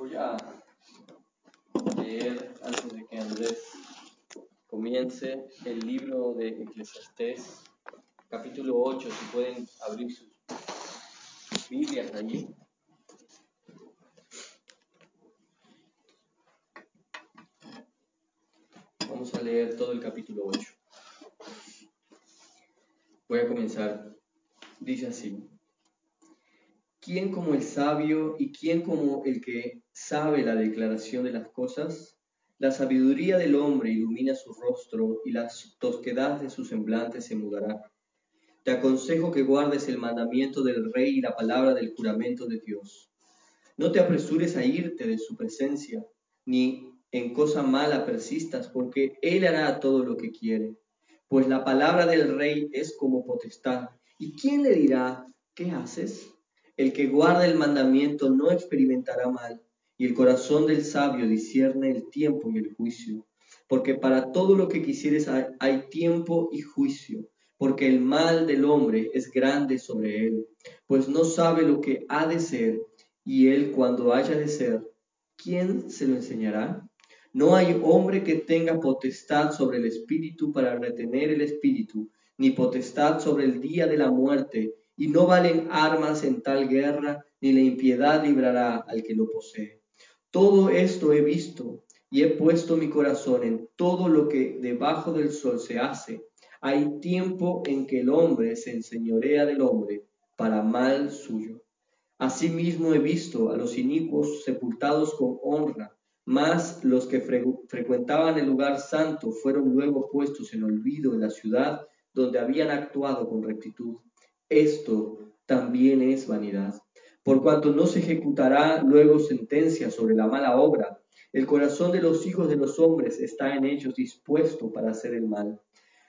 Voy a leer antes de que Andrés comience el libro de Eclesiastés, capítulo 8, si pueden abrir sus Biblias allí. Vamos a leer todo el capítulo 8. Voy a comenzar. Dice así. ¿Quién como el sabio y quién como el que sabe la declaración de las cosas? La sabiduría del hombre ilumina su rostro y la tosquedad de su semblante se mudará. Te aconsejo que guardes el mandamiento del rey y la palabra del juramento de Dios. No te apresures a irte de su presencia, ni en cosa mala persistas, porque él hará todo lo que quiere pues la palabra del rey es como potestad. ¿Y quién le dirá, ¿qué haces? El que guarda el mandamiento no experimentará mal, y el corazón del sabio discierne el tiempo y el juicio. Porque para todo lo que quisieres hay tiempo y juicio, porque el mal del hombre es grande sobre él, pues no sabe lo que ha de ser, y él cuando haya de ser, ¿quién se lo enseñará? No hay hombre que tenga potestad sobre el espíritu para retener el espíritu, ni potestad sobre el día de la muerte, y no valen armas en tal guerra, ni la impiedad librará al que lo posee. Todo esto he visto, y he puesto mi corazón en todo lo que debajo del sol se hace. Hay tiempo en que el hombre se enseñorea del hombre para mal suyo. Asimismo he visto a los inicuos sepultados con honra, mas los que frecuentaban el lugar santo fueron luego puestos en olvido en la ciudad donde habían actuado con rectitud. Esto también es vanidad. Por cuanto no se ejecutará luego sentencia sobre la mala obra, el corazón de los hijos de los hombres está en ellos dispuesto para hacer el mal.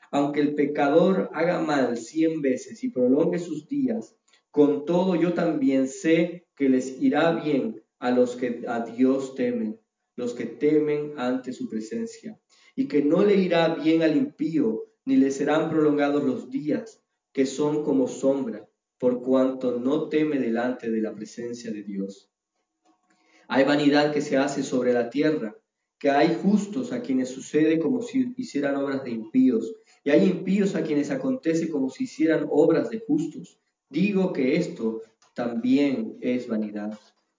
Aunque el pecador haga mal cien veces y prolongue sus días, con todo yo también sé que les irá bien a los que a Dios temen los que temen ante su presencia, y que no le irá bien al impío, ni le serán prolongados los días, que son como sombra, por cuanto no teme delante de la presencia de Dios. Hay vanidad que se hace sobre la tierra, que hay justos a quienes sucede como si hicieran obras de impíos, y hay impíos a quienes acontece como si hicieran obras de justos. Digo que esto también es vanidad.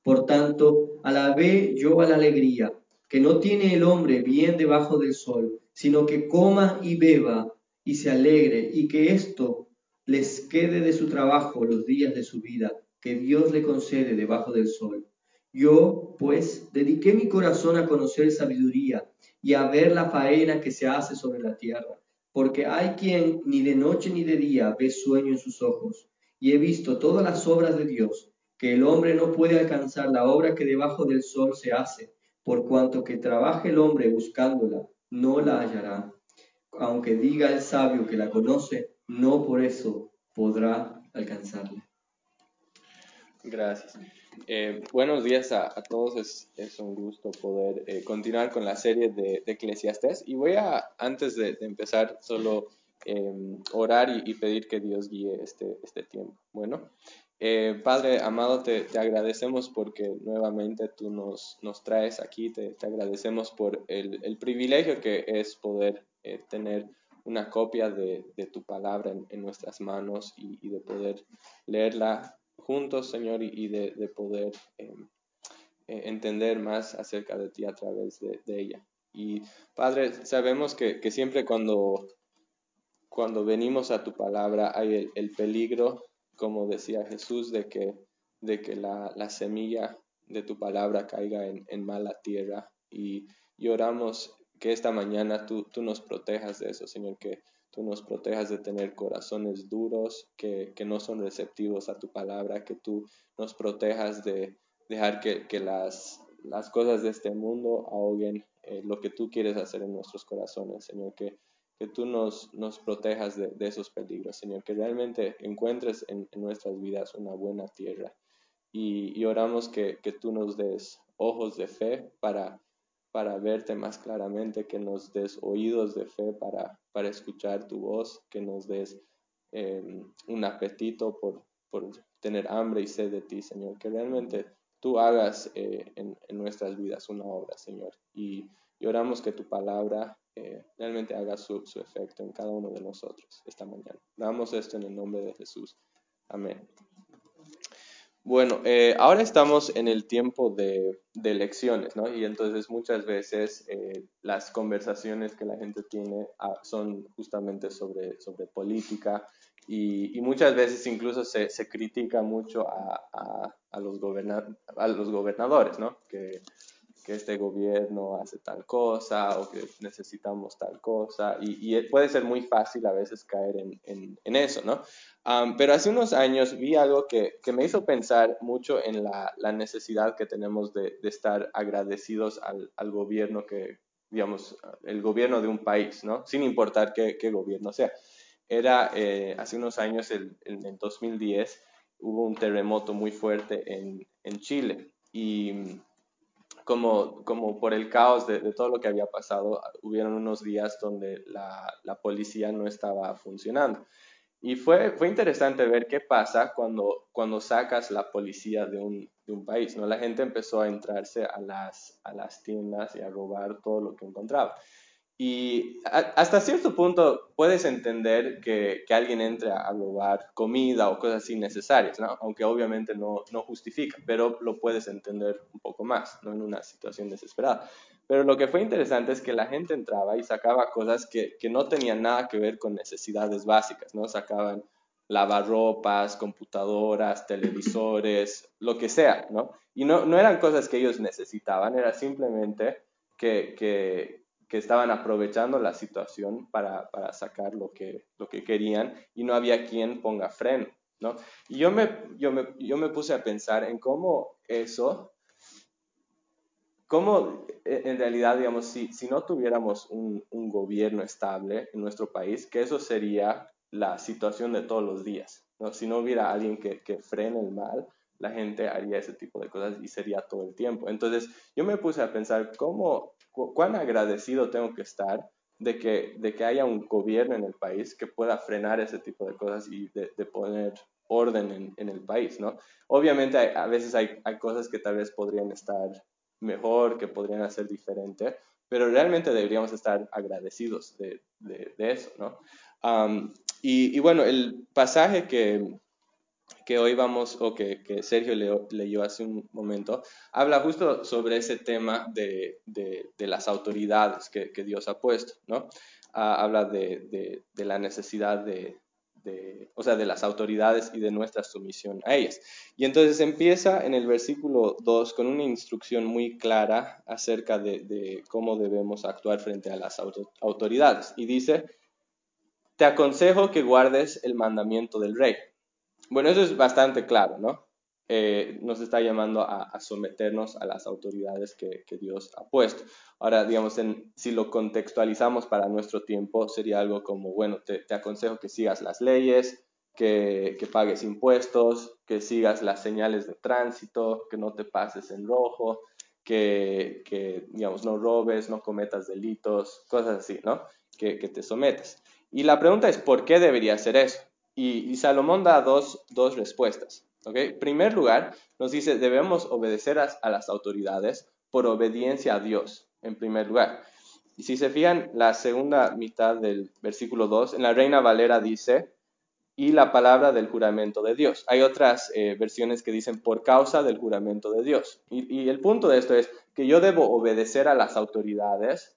Por tanto, alabé yo a la alegría, que no tiene el hombre bien debajo del sol, sino que coma y beba y se alegre, y que esto les quede de su trabajo los días de su vida, que Dios le concede debajo del sol. Yo, pues, dediqué mi corazón a conocer sabiduría y a ver la faena que se hace sobre la tierra, porque hay quien ni de noche ni de día ve sueño en sus ojos, y he visto todas las obras de Dios, que el hombre no puede alcanzar la obra que debajo del sol se hace, por cuanto que trabaje el hombre buscándola, no la hallará. Aunque diga el sabio que la conoce, no por eso podrá alcanzarla. Gracias. Eh, buenos días a, todos, es, un gusto poder eh, continuar con la serie de, Eclesiastes y voy a, antes de, empezar, solo eh, orar y, y, pedir que Dios guíe este, este tiempo. Bueno, eh, Padre amado, te, agradecemos porque nuevamente tú nos, nos traes aquí, te, agradecemos por el, privilegio que es poder eh, tener una copia de, tu palabra en, nuestras manos y, de poder leerla juntos, Señor, y, de, poder em, eh, entender más acerca de ti a través de, ella. Y Padre, sabemos que, siempre cuando, cuando venimos a tu palabra hay el, el peligro como decía Jesús, de que, de que la, semilla de tu palabra caiga en, mala tierra. Y, oramos que esta mañana tú, tú, nos protejas de eso, Señor, que tú nos protejas de tener corazones duros, que, no son receptivos a tu palabra, que tú nos protejas de dejar que, las, las cosas de este mundo ahoguen eh, lo que tú quieres hacer en nuestros corazones, Señor, que que tú nos, nos protejas de, esos peligros, Señor, que realmente encuentres en, nuestras vidas una buena tierra. Y, oramos que, tú nos des ojos de fe para, para verte más claramente, que nos des oídos de fe para, para escuchar tu voz, que nos des em, un apetito por, por tener hambre y sed de ti, Señor, que realmente tú hagas eh, en, nuestras vidas una obra, Señor. Y, oramos que tu palabra eh, realmente haga su, su, efecto en cada uno de nosotros esta mañana. Damos esto en el nombre de Jesús. Amén. Bueno, eh, ahora estamos en el tiempo de, elecciones, ¿no? Y entonces muchas veces eh, las conversaciones que la gente tiene ah, son justamente sobre, sobre política y, muchas veces incluso se, se critica mucho a, a, los a los gobernadores, ¿no? Que, que este gobierno hace tal cosa o que necesitamos tal cosa y, puede ser muy fácil a veces caer en, en, eso, ¿no? pero hace unos años vi algo que, que me hizo pensar mucho en la, la necesidad que tenemos de, de estar agradecidos al, al, gobierno que, digamos, el gobierno de un país, ¿no? Sin importar qué, qué gobierno sea. Era eh, hace unos años, el, en 2010, hubo un terremoto muy fuerte en, en Chile y como, como por el caos de, todo lo que había pasado, hubieron unos días donde la, la, policía no estaba funcionando. Y fue, fue interesante ver qué pasa cuando, cuando sacas la policía de un, de un país. ¿no? La gente empezó a entrarse a las, a las tiendas y a robar todo lo que encontraba. Y hasta cierto punto puedes entender que, que, alguien entre a robar comida o cosas así necesarias, ¿no? aunque obviamente no, no, justifica, pero lo puedes entender un poco más, no en una situación desesperada. Pero lo que fue interesante es que la gente entraba y sacaba cosas que, que no tenían nada que ver con necesidades básicas, ¿no? Sacaban lavarropas, computadoras, televisores, lo que sea, ¿no? Y no, no eran cosas que ellos necesitaban, era simplemente que, que, que estaban aprovechando la situación para, para, sacar lo que, lo que querían y no había quien ponga freno, ¿no? Y yo me, yo me, yo me puse a pensar en cómo eso, cómo e, en realidad, digamos, si, si no tuviéramos un, un gobierno estable en nuestro país, que eso sería la situación de todos los días, ¿no? Si no hubiera alguien que, que frene el mal, la gente haría ese tipo de cosas y sería todo el tiempo. Entonces yo me puse a pensar cómo, cuán agradecido tengo que estar de que, de que haya un gobierno en el país que pueda frenar ese tipo de cosas y de, poner orden en, en, el país, ¿no? Obviamente a veces hay, hay, cosas que tal vez podrían estar mejor, que podrían hacer diferente, pero realmente deberíamos estar agradecidos de, de, eso, ¿no? y, y, bueno, el pasaje que, que hoy vamos, o que, que Sergio leyó hace un momento, habla justo sobre ese tema de, de, las autoridades que, que, Dios ha puesto, ¿no? Ah, habla de, de, la necesidad de, o sea, de las autoridades y de nuestra sumisión a ellas. Y entonces empieza en el versículo 2 con una instrucción muy clara acerca de, cómo debemos actuar frente a las autoridades. Y dice, te aconsejo que guardes el mandamiento del rey bueno, eso es bastante claro, ¿no? Eh, nos está llamando a, someternos a las autoridades que, Dios ha puesto. Ahora, digamos, si lo contextualizamos para nuestro tiempo, sería algo como, bueno, te, aconsejo que sigas las leyes, que, pagues impuestos, que sigas las señales de tránsito, que no te pases en rojo, que, digamos, no robes, no cometas delitos, cosas así, ¿no? Que, que te sometas. Y la pregunta es, ¿por qué debería hacer eso? Y, Salomón da dos, dos respuestas. ¿okay? En primer lugar, nos dice, debemos obedecer a, las autoridades por obediencia a Dios, en primer lugar. Y si se fijan, la segunda mitad del versículo 2, en la Reina Valera dice, y la palabra del juramento de Dios. Hay otras eh, versiones que dicen por causa del juramento de Dios. Y, y, el punto de esto es que yo debo obedecer a las autoridades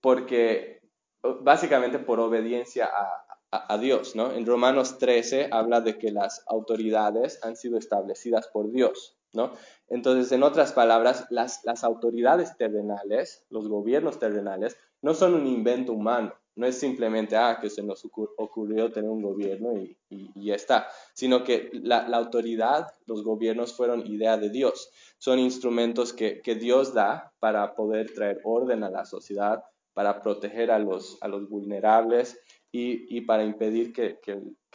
porque básicamente por obediencia a, a, Dios, ¿no? En Romanos 13 habla de que las autoridades han sido establecidas por Dios, ¿no? Entonces, en otras palabras, las, las autoridades terrenales, los gobiernos terrenales, no son un invento humano, no es simplemente, ah, que se nos ocurrió tener un gobierno y, y, ya está, sino que la, la, autoridad, los gobiernos fueron idea de Dios, son instrumentos que, que, Dios da para poder traer orden a la sociedad, para proteger a los, a los vulnerables y, para impedir que,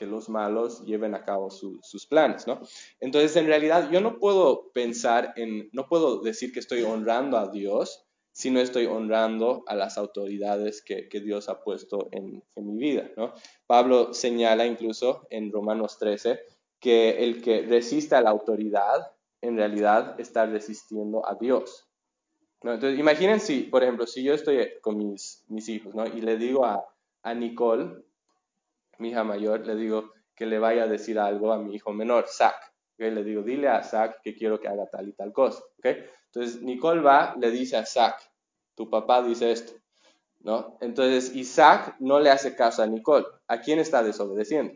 los malos lleven a cabo sus planes, ¿no? Entonces, en realidad, yo no puedo pensar en, no puedo decir que estoy honrando a Dios si no estoy honrando a las autoridades que, Dios ha puesto en, mi vida, ¿no? Pablo señala incluso en Romanos 13 que el que resiste a la autoridad en realidad está resistiendo a Dios. ¿no? Entonces, imaginen si, por ejemplo, si yo estoy con mis, mis hijos ¿no? y le digo a, a Nicole, mi hija mayor, le digo que le vaya a decir algo a mi hijo menor, Zach. Le digo, dile a Zach que quiero que haga tal y tal cosa. ¿okay? Entonces, Nicole va, le dice a Zach, tu papá dice esto. ¿no? Entonces, Isaac no le hace caso a Nicole. ¿A quién está desobedeciendo?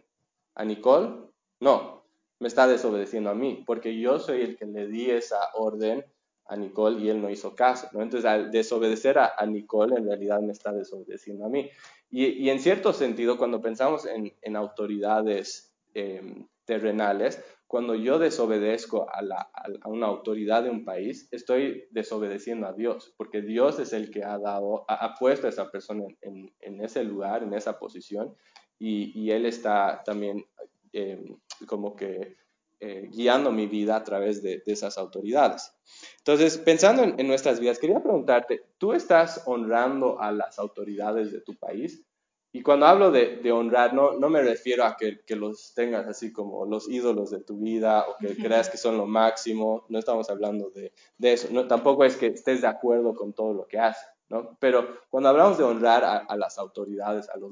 ¿A Nicole? No, me está desobedeciendo a mí, porque yo soy el que le di esa orden a Nicole y él no hizo caso. ¿no? Entonces, al desobedecer a, Nicole, en realidad me está desobedeciendo a mí. Y, en cierto sentido, cuando pensamos en, autoridades em, terrenales, cuando yo desobedezco a, una autoridad de un país, estoy desobedeciendo a Dios, porque Dios es el que ha dado, ha, puesto a esa persona en, ese lugar, en esa posición, y, Él está también em, como que eh, guiando mi vida a través de, esas autoridades. Entonces, pensando en, nuestras vidas, quería preguntarte, ¿tú estás honrando a las autoridades de tu país? Y cuando hablo de, honrar, no, no, me refiero a que, que, los tengas así como los ídolos de tu vida o que creas que son lo máximo, no estamos hablando de, de eso, no, tampoco es que estés de acuerdo con todo lo que hacen, ¿no? Pero cuando hablamos de honrar a, las autoridades, a los,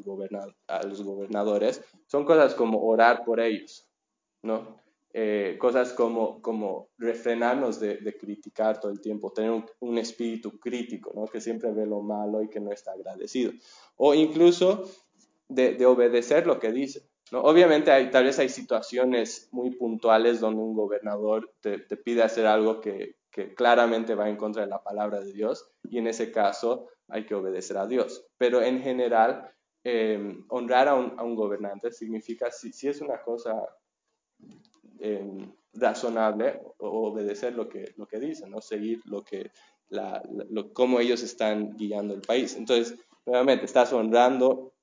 a los gobernadores, son cosas como orar por ellos, ¿no? Eh, cosas como, como refrenarnos de, criticar todo el tiempo, tener un, espíritu crítico, ¿no? que siempre ve lo malo y que no está agradecido. O incluso de, obedecer lo que dice. ¿no? Obviamente hay, tal vez hay situaciones muy puntuales donde un gobernador te, pide hacer algo que, que, claramente va en contra de la palabra de Dios y en ese caso hay que obedecer a Dios. Pero en general, eh, honrar a un, a un, gobernante significa, si, si es una cosa eh, razonable obedecer lo que, lo que dicen, ¿no? seguir lo que, la, cómo ellos están guiando el país. Entonces, nuevamente, estás honrando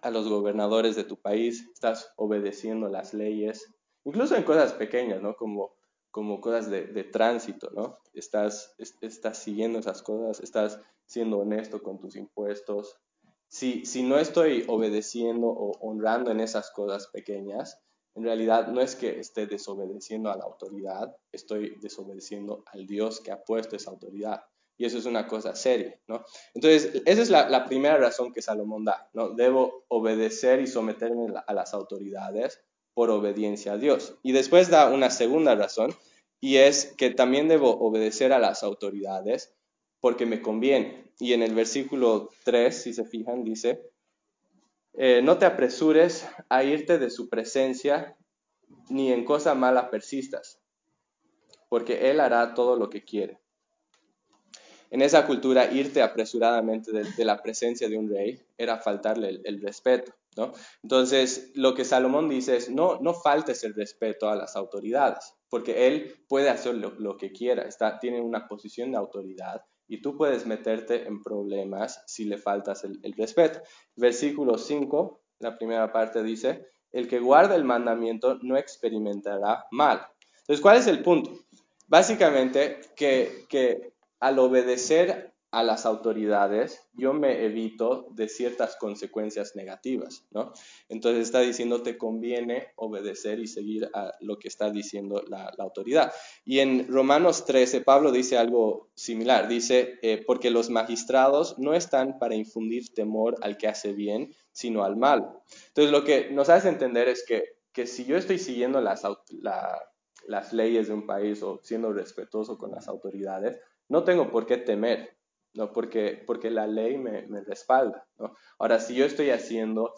a los gobernadores de tu país, estás obedeciendo las leyes, incluso en cosas pequeñas, ¿no? Como, como cosas de, de tránsito, ¿no? Estás, estás siguiendo esas cosas, estás siendo honesto con tus impuestos. Si, si no estoy obedeciendo o honrando en esas cosas pequeñas, en realidad no es que esté desobedeciendo a la autoridad, estoy desobedeciendo al Dios que ha puesto esa autoridad. Y eso es una cosa seria, ¿no? Entonces, esa es la, primera razón que Salomón da, ¿no? Debo obedecer y someterme a las autoridades por obediencia a Dios. Y después da una segunda razón, y es que también debo obedecer a las autoridades porque me conviene. Y en el versículo 3, si se fijan, dice, eh, no te apresures a irte de su presencia, ni en cosa mala persistas, porque Él hará todo lo que quiere. En esa cultura, irte apresuradamente de, la presencia de un rey era faltarle el, respeto. ¿no? Entonces, lo que Salomón dice es, no, no faltes el respeto a las autoridades, porque él puede hacer lo, que quiera, está, tiene una posición de autoridad y tú puedes meterte en problemas si le faltas el, respeto. Versículo 5, la primera parte dice, el que guarda el mandamiento no experimentará mal. Entonces, ¿cuál es el punto? Básicamente que, que al obedecer a las autoridades, yo me evito de ciertas consecuencias negativas, ¿no? Entonces está diciendo, te conviene obedecer y seguir a lo que está diciendo la, autoridad. Y en Romanos 13, Pablo dice algo similar, dice, eh, porque los magistrados no están para infundir temor al que hace bien, sino al mal. Entonces lo que nos hace entender es que, que si yo estoy siguiendo las, las leyes de un país o siendo respetuoso con las autoridades, no tengo por qué temer, ¿no? Porque, porque la ley me, me respalda, ¿no? Ahora, si yo estoy haciendo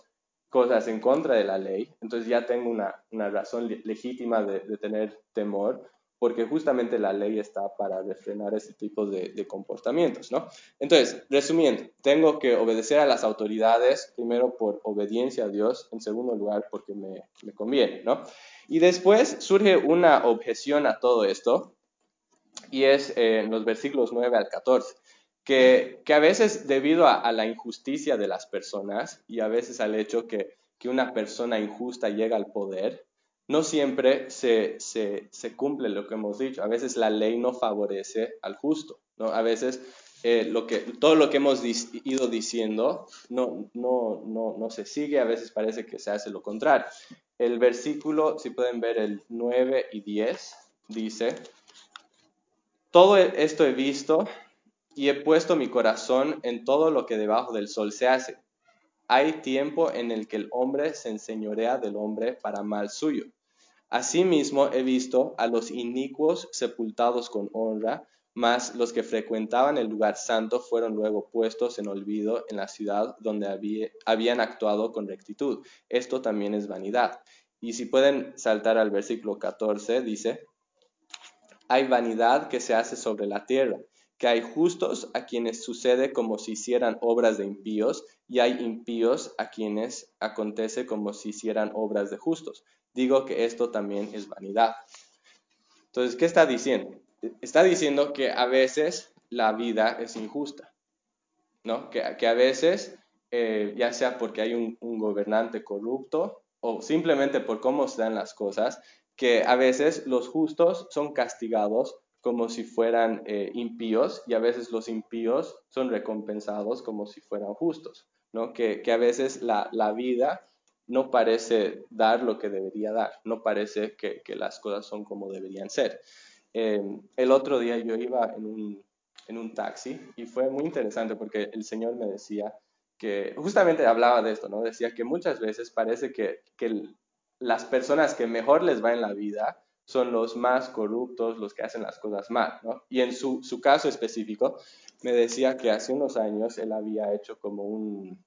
cosas en contra de la ley, entonces ya tengo una, una razón legítima de, de, tener temor, porque justamente la ley está para refrenar ese tipo de, de, comportamientos, ¿no? Entonces, resumiendo, tengo que obedecer a las autoridades, primero por obediencia a Dios, en segundo lugar porque me, me conviene, ¿no? Y después surge una objeción a todo esto, y es eh, en los versículos 9 al 14 que, a veces debido a, la injusticia de las personas y a veces al hecho que, que una persona injusta llega al poder, no siempre se, se, cumple lo que hemos dicho. A veces la ley no favorece al justo. ¿no? A veces eh, lo que, todo lo que hemos ido diciendo no, no, no, no se sigue, a veces parece que se hace lo contrario. El versículo, si pueden ver el 9 y 10, dice, todo esto he visto y he puesto mi corazón en todo lo que debajo del sol se hace. Hay tiempo en el que el hombre se enseñorea del hombre para mal suyo. Asimismo he visto a los inicuos sepultados con honra, mas los que frecuentaban el lugar santo fueron luego puestos en olvido en la ciudad donde habían actuado con rectitud. Esto también es vanidad. Y si pueden saltar al versículo 14, dice, hay vanidad que se hace sobre la tierra, que hay justos a quienes sucede como si hicieran obras de impíos, y hay impíos a quienes acontece como si hicieran obras de justos. Digo que esto también es vanidad. Entonces, ¿qué está diciendo? Está diciendo que a veces la vida es injusta, ¿no? Que, a veces, eh, ya sea porque hay un gobernante corrupto o simplemente por cómo se dan las cosas, que a veces los justos son castigados como si fueran eh, impíos y a veces los impíos son recompensados como si fueran justos, ¿no? Que, a veces la, vida no parece dar lo que debería dar, no parece que, las cosas son como deberían ser. Eh, el otro día yo iba en un, en un taxi y fue muy interesante porque el Señor me decía que justamente hablaba de esto, ¿no? Decía que muchas veces parece que, que las personas que mejor les va en la vida son los más corruptos, los que hacen las cosas mal, ¿no? Y en su, caso específico, me decía que hace unos años él había hecho como un,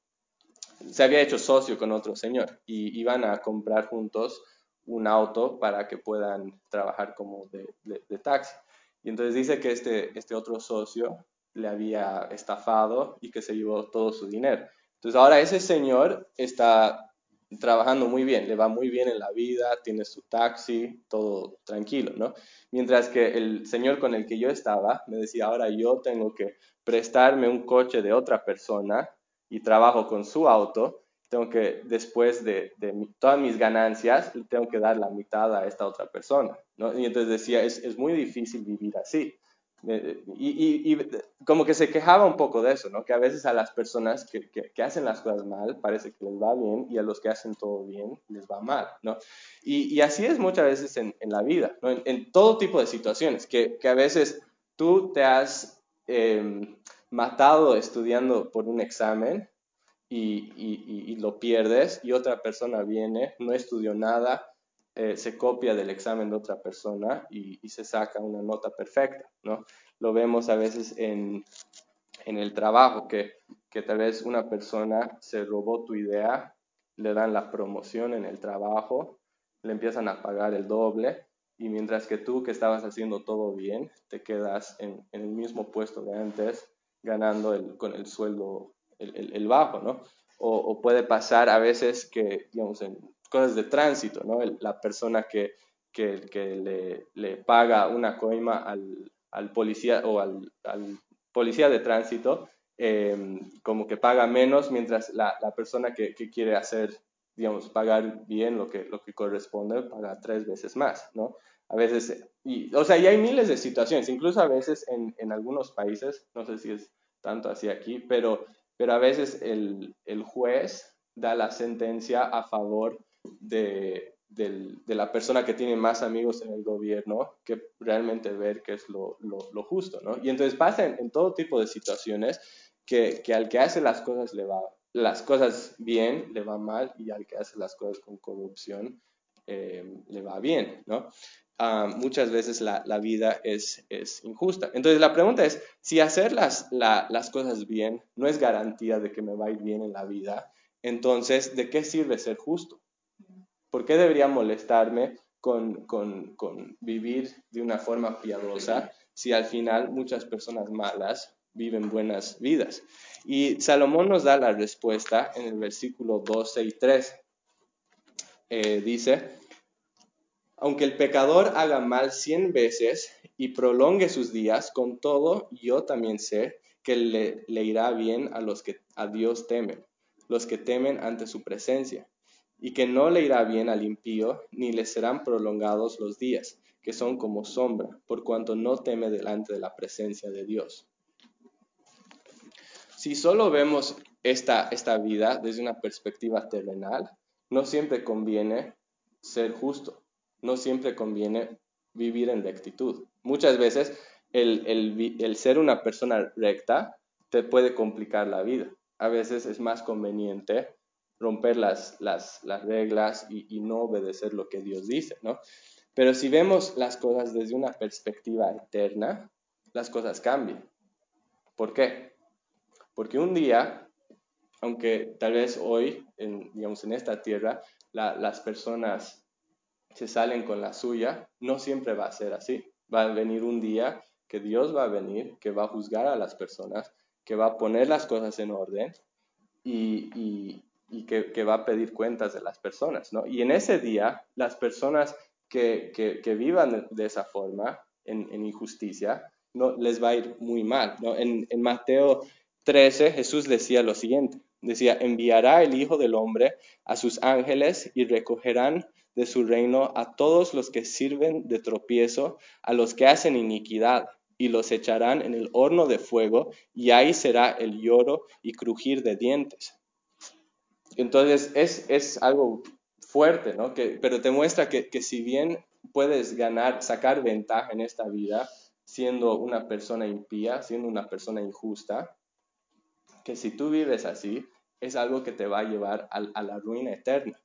se había hecho socio con otro señor y iban a comprar juntos un auto para que puedan trabajar como de, de, taxi. Y entonces dice que este, este otro socio le había estafado y que se llevó todo su dinero. Entonces ahora ese señor está trabajando muy bien, le va muy bien en la vida, tiene su taxi, todo tranquilo, ¿no? Mientras que el señor con el que yo estaba me decía, ahora yo tengo que prestarme un coche de otra persona y trabajo con su auto, tengo que, después de, todas mis ganancias, tengo que dar la mitad a esta otra persona, ¿no? Y entonces decía, es, es muy difícil vivir así. Y, como que se quejaba un poco de eso, ¿no? Que a veces a las personas que, que, hacen las cosas mal parece que les va bien y a los que hacen todo bien les va mal, ¿no? Y, así es muchas veces en, en la vida, ¿no? En, todo tipo de situaciones, que, que a veces tú te has em, matado estudiando por un examen y, lo pierdes y otra persona viene, no estudió nada, eh, se copia del examen de otra persona y, se saca una nota perfecta, ¿no? Lo vemos a veces en, en el trabajo, que, que, tal vez una persona se robó tu idea, le dan la promoción en el trabajo, le empiezan a pagar el doble y mientras que tú que estabas haciendo todo bien, te quedas en, el mismo puesto de antes, ganando con el sueldo el, el, bajo, ¿no? O, o, puede pasar a veces que, digamos, en, cosas de tránsito, ¿no? la persona que, que, le, paga una coima al, al policía o al, al, policía de tránsito, em, como que paga menos, mientras la, la persona que, que, quiere hacer, digamos, pagar bien lo que, lo que corresponde, paga tres veces más, ¿no? A veces, y, o sea, y hay miles de situaciones, incluso a veces en, en algunos países, no sé si es tanto así aquí, pero, pero a veces el, el juez da la sentencia a favor de, la persona que tiene más amigos en el gobierno que realmente ver qué es lo, justo, ¿no? Y entonces pasa en, todo tipo de situaciones que, al que hace las cosas le va, las cosas bien le va mal y al que hace las cosas con corrupción eh, le va bien, ¿no? Ah, muchas veces la, vida es, injusta. Entonces la pregunta es, si hacer las, las cosas bien no es garantía de que me va a ir bien en la vida, entonces, ¿de qué sirve ser justo? ¿Por qué debería molestarme con, vivir de una forma piadosa si al final muchas personas malas viven buenas vidas? Y Salomón nos da la respuesta en el versículo 12 y 13. Eh, dice, aunque el pecador haga mal cien veces y prolongue sus días, con todo yo también sé que le, le irá bien a los que a Dios temen, los que temen ante su presencia y que no le irá bien al impío, ni le serán prolongados los días, que son como sombra, por cuanto no teme delante de la presencia de Dios. Si solo vemos esta, esta vida desde una perspectiva terrenal, no siempre conviene ser justo, no siempre conviene vivir en rectitud. Muchas veces el, ser una persona recta te puede complicar la vida. A veces es más conveniente romper las, las, reglas y, y, no obedecer lo que Dios dice, ¿no? Pero si vemos las cosas desde una perspectiva eterna, las cosas cambian. ¿Por qué? Porque un día, aunque tal vez hoy, en, digamos, en esta tierra, las personas se salen con la suya, no siempre va a ser así. Va a venir un día que Dios va a venir, que va a juzgar a las personas, que va a poner las cosas en orden y, que, va a pedir cuentas de las personas. ¿no? Y en ese día, las personas que, vivan de, esa forma, en, injusticia, no, les va a ir muy mal. ¿no? En, en Mateo 13, Jesús decía lo siguiente. Decía, enviará el Hijo del Hombre a sus ángeles y recogerán de su reino a todos los que sirven de tropiezo, a los que hacen iniquidad, y los echarán en el horno de fuego, y ahí será el lloro y crujir de dientes. Entonces es, algo fuerte, ¿no? Que, pero te muestra que, que si bien puedes ganar, sacar ventaja en esta vida, siendo una persona impía, siendo una persona injusta, que si tú vives así, es algo que te va a llevar a, la ruina eterna.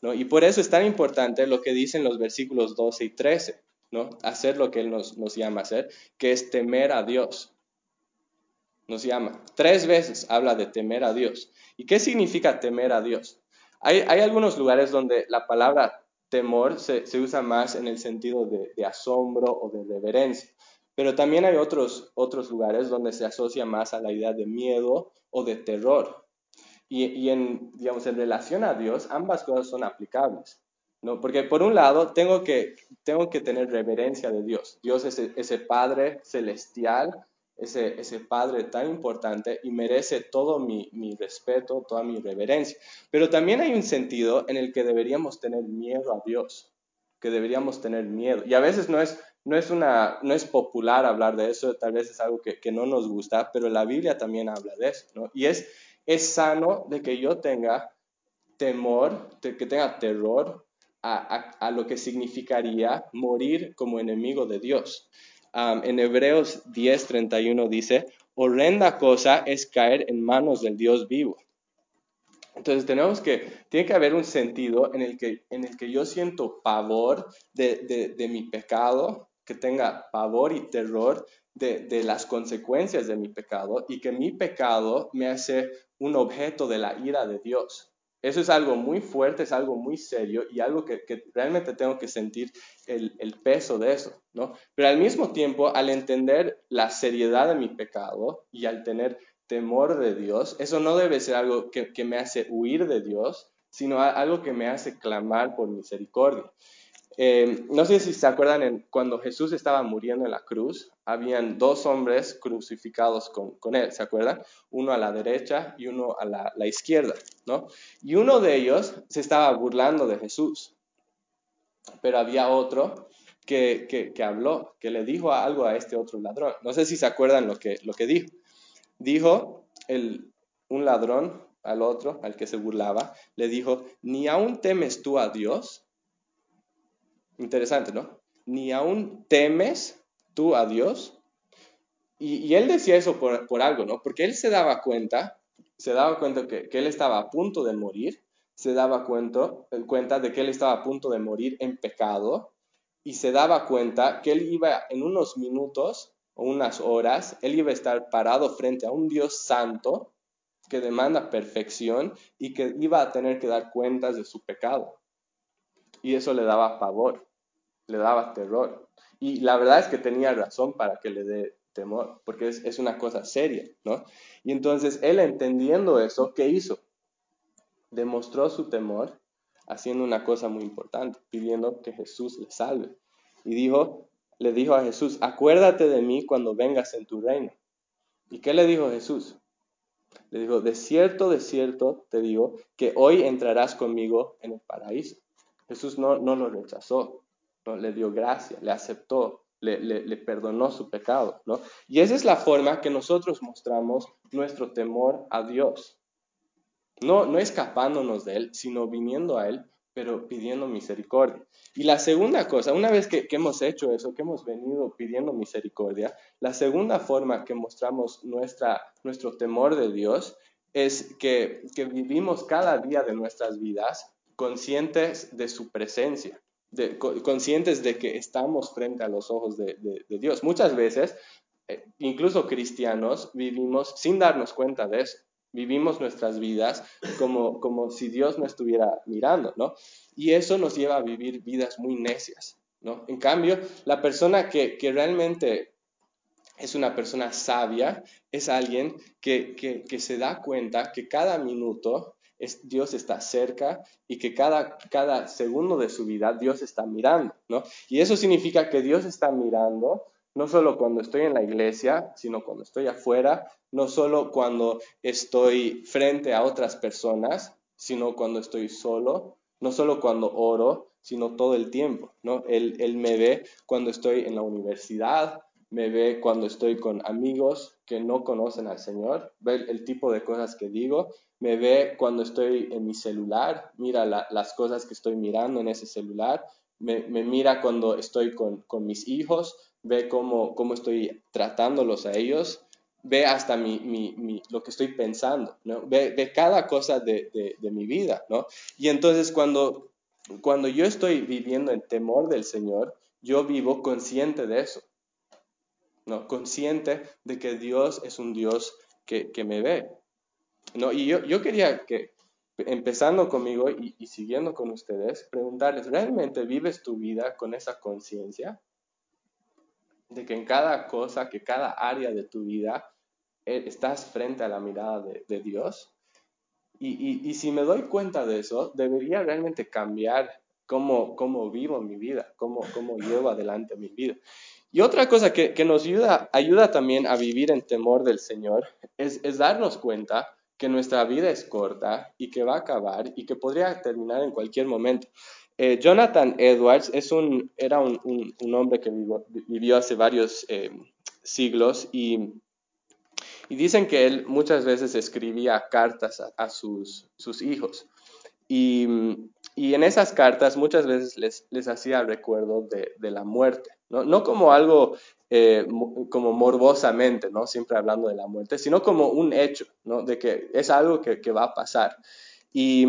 ¿no? Y por eso es tan importante lo que dicen los versículos 12 y 13, ¿no? hacer lo que Él nos, llama a hacer, que es temer a Dios. Nos llama. Tres veces habla de temer a Dios. ¿Y qué significa temer a Dios? Hay, algunos lugares donde la palabra temor se, usa más en el sentido de, asombro o de reverencia. Pero también hay otros, otros lugares donde se asocia más a la idea de miedo o de terror. Y, en, digamos, en relación a Dios, ambas cosas son aplicables. ¿no? Porque por un lado, tengo que, tengo que tener reverencia de Dios. Dios es ese, Padre celestial, ese, ese Padre tan importante y merece todo mi, mi, respeto, toda mi reverencia. Pero también hay un sentido en el que deberíamos tener miedo a Dios, que deberíamos tener miedo. Y a veces no es no es, una, no es popular hablar de eso, tal vez es algo que, no nos gusta, pero la Biblia también habla de eso. Y es, es sano de que yo tenga temor, de que tenga terror a, lo que significaría morir como enemigo de Dios. En Hebreos 10:31 dice, horrenda cosa es caer en manos del Dios vivo. Entonces tenemos que, tiene que haber un sentido en el que, en el que yo siento pavor de, de mi pecado, que tenga pavor y terror de, las consecuencias de mi pecado y que mi pecado me hace un objeto de la ira de Dios. Eso es algo muy fuerte, es algo muy serio y algo que, realmente tengo que sentir el, peso de eso, ¿no? Pero al mismo tiempo, al entender la seriedad de mi pecado y al tener temor de Dios, eso no debe ser algo que, me hace huir de Dios, sino algo que me hace clamar por misericordia. Eh, no sé si se acuerdan, cuando Jesús estaba muriendo en la cruz, habían dos hombres crucificados con, él, ¿se acuerdan? Uno a la derecha y uno a la, izquierda, ¿no? Y uno de ellos se estaba burlando de Jesús, pero había otro que, habló, que le dijo algo a este otro ladrón. No sé si se acuerdan lo que, dijo. Dijo el, un ladrón al otro, al que se burlaba, le dijo, ¿ni aún temes tú a Dios? Interesante, ¿no? Ni aún temes tú a Dios. Y, él decía eso por, algo, ¿no? Porque él se daba cuenta, se daba cuenta que, él estaba a punto de morir, se daba cuenta, cuenta de que él estaba a punto de morir en pecado y se daba cuenta que él iba en unos minutos o unas horas, él iba a estar parado frente a un Dios santo que demanda perfección y que iba a tener que dar cuentas de su pecado. Y eso le daba favor le daba terror. Y la verdad es que tenía razón para que le dé temor, porque es, una cosa seria, ¿no? Y entonces él entendiendo eso, ¿qué hizo? Demostró su temor haciendo una cosa muy importante, pidiendo que Jesús le salve. Y dijo, le dijo a Jesús, acuérdate de mí cuando vengas en tu reino. ¿Y qué le dijo Jesús? Le dijo, de cierto, de cierto te digo, que hoy entrarás conmigo en el paraíso. Jesús no, no lo rechazó, le dio gracia, le aceptó, le, perdonó su pecado. ¿no? Y esa es la forma que nosotros mostramos nuestro temor a Dios. No, no escapándonos de Él, sino viniendo a Él, pero pidiendo misericordia. Y la segunda cosa, una vez que, hemos hecho eso, que hemos venido pidiendo misericordia, la segunda forma que mostramos nuestra, nuestro temor de Dios es que, vivimos cada día de nuestras vidas conscientes de su presencia, conscientes de que estamos frente a los ojos de, Dios. Muchas veces, eh, incluso cristianos, vivimos sin darnos cuenta de eso vivimos nuestras vidas como, como si Dios no estuviera mirando, ¿no? Y eso nos lleva a vivir vidas muy necias, ¿no? En cambio, la persona que, que realmente es una persona sabia, es alguien que, que, que, se da cuenta que cada minuto Dios está cerca y que cada, cada segundo de su vida Dios está mirando, ¿no? Y eso significa que Dios está mirando no solo cuando estoy en la iglesia, sino cuando estoy afuera, no solo cuando estoy frente a otras personas, sino cuando estoy solo, no solo cuando oro, sino todo el tiempo, ¿no? Él me ve cuando estoy en la universidad, me ve cuando estoy con amigos que no conocen al Señor, ve el, tipo de cosas que digo, me ve cuando estoy en mi celular, mira las cosas que estoy mirando en ese celular, me, mira cuando estoy con, mis hijos, ve cómo, cómo estoy tratándolos a ellos, ve hasta mi, mi, lo que estoy pensando, ¿no? ve, cada cosa de, de, mi vida, ¿no? Y entonces cuando, cuando yo estoy viviendo en temor del Señor, yo vivo consciente de eso, ¿no? Consciente de que Dios es un Dios que, que me ve, ¿no? Y yo, yo quería que, empezando conmigo y, y siguiendo con ustedes, preguntarles, ¿realmente vives tu vida con esa conciencia? de que en cada cosa, que cada área de tu vida eh, estás frente a la mirada de, Dios. Y, si me doy cuenta de eso, debería realmente cambiar cómo, cómo vivo mi vida, cómo, cómo llevo adelante mi vida. Y otra cosa que, nos ayuda, también a vivir en temor del Señor es, darnos cuenta que nuestra vida es corta y que va a acabar y que podría terminar en cualquier momento. Eh, Jonathan Edwards era un, hombre que vivió, hace varios eh, siglos y, dicen que él muchas veces escribía cartas a, sus, sus, hijos. Y, en esas cartas muchas veces les, les hacía recuerdo de, la muerte, no, como algo eh, como morbosamente, ¿no? siempre hablando de la muerte, sino como un hecho, ¿no? de que es algo que, va a pasar. Y,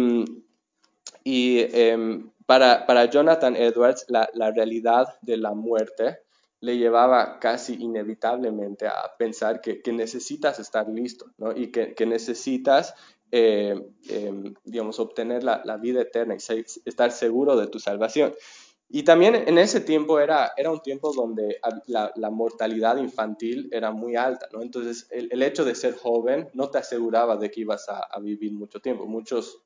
y em, para, Jonathan Edwards, la, realidad de la muerte le llevaba casi inevitablemente a pensar que, necesitas estar listo ¿no? y que, necesitas, eh, em, digamos, obtener la, vida eterna y estar seguro de tu salvación. Y también en ese tiempo era, era un tiempo donde la, mortalidad infantil era muy alta, ¿no? Entonces el, hecho de ser joven no te aseguraba de que ibas a, vivir mucho tiempo. Muchos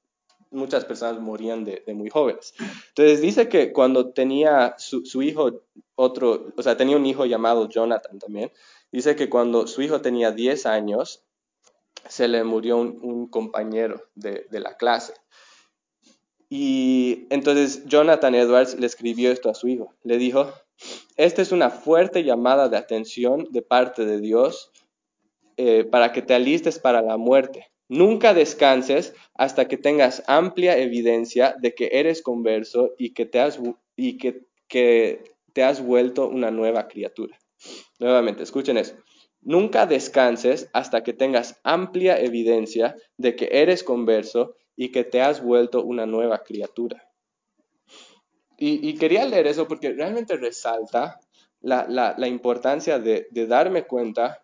muchas personas morían de, muy jóvenes. Entonces dice que cuando tenía su, hijo, otro, o sea, tenía un hijo llamado Jonathan también, dice que cuando su hijo tenía 10 años, se le murió un, compañero de, de, la clase. Y entonces Jonathan Edwards le escribió esto a su hijo. Le dijo, esta es una fuerte llamada de atención de parte de Dios eh, para que te alistes para la muerte Nunca descanses hasta que tengas amplia evidencia de que eres converso y que te has, y que, te has vuelto una nueva criatura. Nuevamente, escuchen eso. Nunca descanses hasta que tengas amplia evidencia de que eres converso y que te has vuelto una nueva criatura. Y, quería leer eso porque realmente resalta la, importancia de, darme cuenta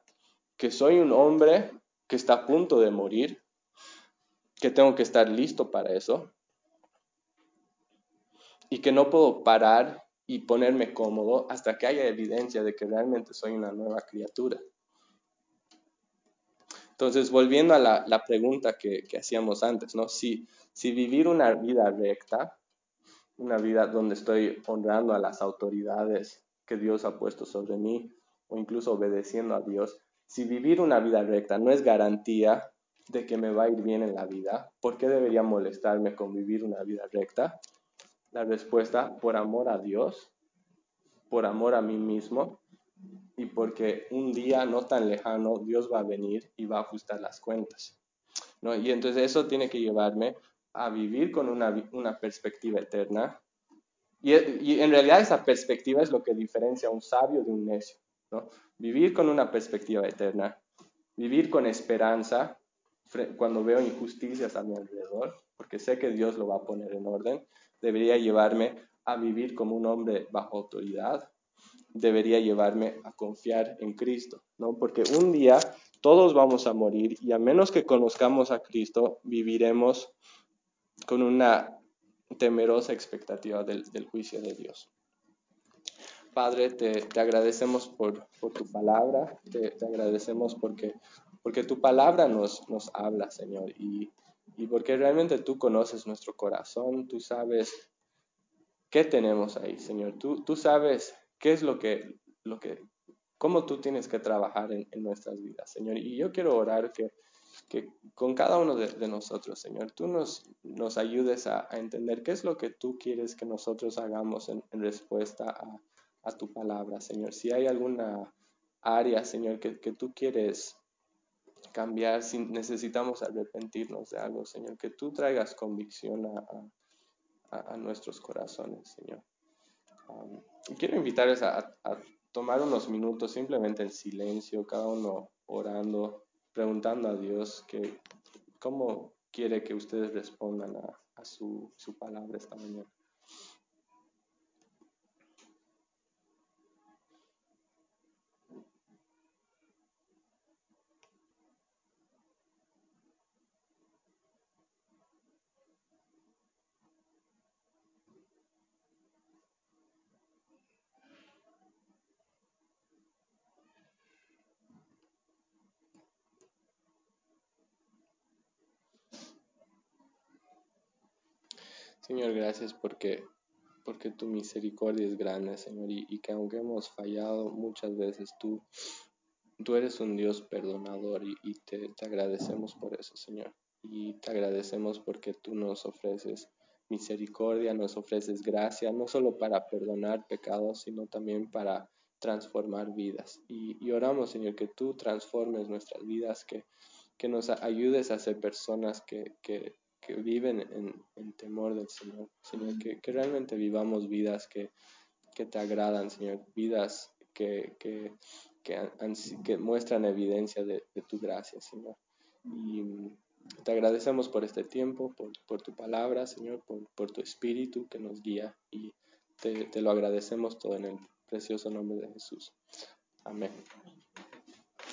que soy un hombre que está a punto de morir, que tengo que estar listo para eso y que no puedo parar y ponerme cómodo hasta que haya evidencia de que realmente soy una nueva criatura. Entonces, volviendo a la, pregunta que, hacíamos antes, ¿no? Si, si vivir una vida recta, una vida donde estoy honrando a las autoridades que Dios ha puesto sobre mí o incluso obedeciendo a Dios, si vivir una vida recta no es garantía de que me va a ir bien en la vida, ¿por qué debería molestarme con vivir una vida recta? La respuesta, por amor a Dios, por amor a mí mismo y porque un día no tan lejano Dios va a venir y va a ajustar las cuentas. ¿no? Y entonces eso tiene que llevarme a vivir con una, una perspectiva eterna. Y, y, en realidad esa perspectiva es lo que diferencia a un sabio de un necio. ¿no? Vivir con una perspectiva eterna, vivir con esperanza cuando veo injusticias a mi alrededor, porque sé que Dios lo va a poner en orden, debería llevarme a vivir como un hombre bajo autoridad, debería llevarme a confiar en Cristo, ¿no? Porque un día todos vamos a morir y a menos que conozcamos a Cristo, viviremos con una temerosa expectativa del, juicio de Dios. Padre, te, agradecemos por, tu palabra, te, agradecemos porque, porque tu palabra nos, nos habla, Señor, y, y porque realmente tú conoces nuestro corazón, tú sabes qué tenemos ahí, Señor, tú, tú sabes qué es lo que, lo que, cómo tú tienes que trabajar en, nuestras vidas, Señor. Y yo quiero orar que, que con cada uno de, nosotros, Señor, tú nos, nos ayudes a, entender qué es lo que tú quieres que nosotros hagamos en, respuesta a, tu palabra, Señor. Si hay alguna área, Señor, que, tú quieres cambiar, si necesitamos arrepentirnos de algo, Señor, que tú traigas convicción a nuestros corazones, Señor. Quiero invitarles a, tomar unos minutos simplemente en silencio, cada uno orando, preguntando a Dios que cómo quiere que ustedes respondan a, su, su palabra esta mañana. Señor, gracias porque, porque tu misericordia es grande, Señor, y, que aunque hemos fallado muchas veces, tú, tú eres un Dios perdonador y, te, agradecemos por eso, Señor. Y te agradecemos porque tú nos ofreces misericordia, nos ofreces gracia, no solo para perdonar pecados, sino también para transformar vidas. Y, oramos, Señor, que tú transformes nuestras vidas, que, que nos ayudes a ser personas que, que, que viven en, temor del Señor, Señor, que, realmente vivamos vidas que, te agradan, Señor, vidas que, que, que, muestran evidencia de, tu gracia, Señor. Y mm, te agradecemos por este tiempo, por, tu palabra, Señor, por, tu espíritu que nos guía y te, te lo agradecemos todo en el precioso nombre de Jesús. Amén.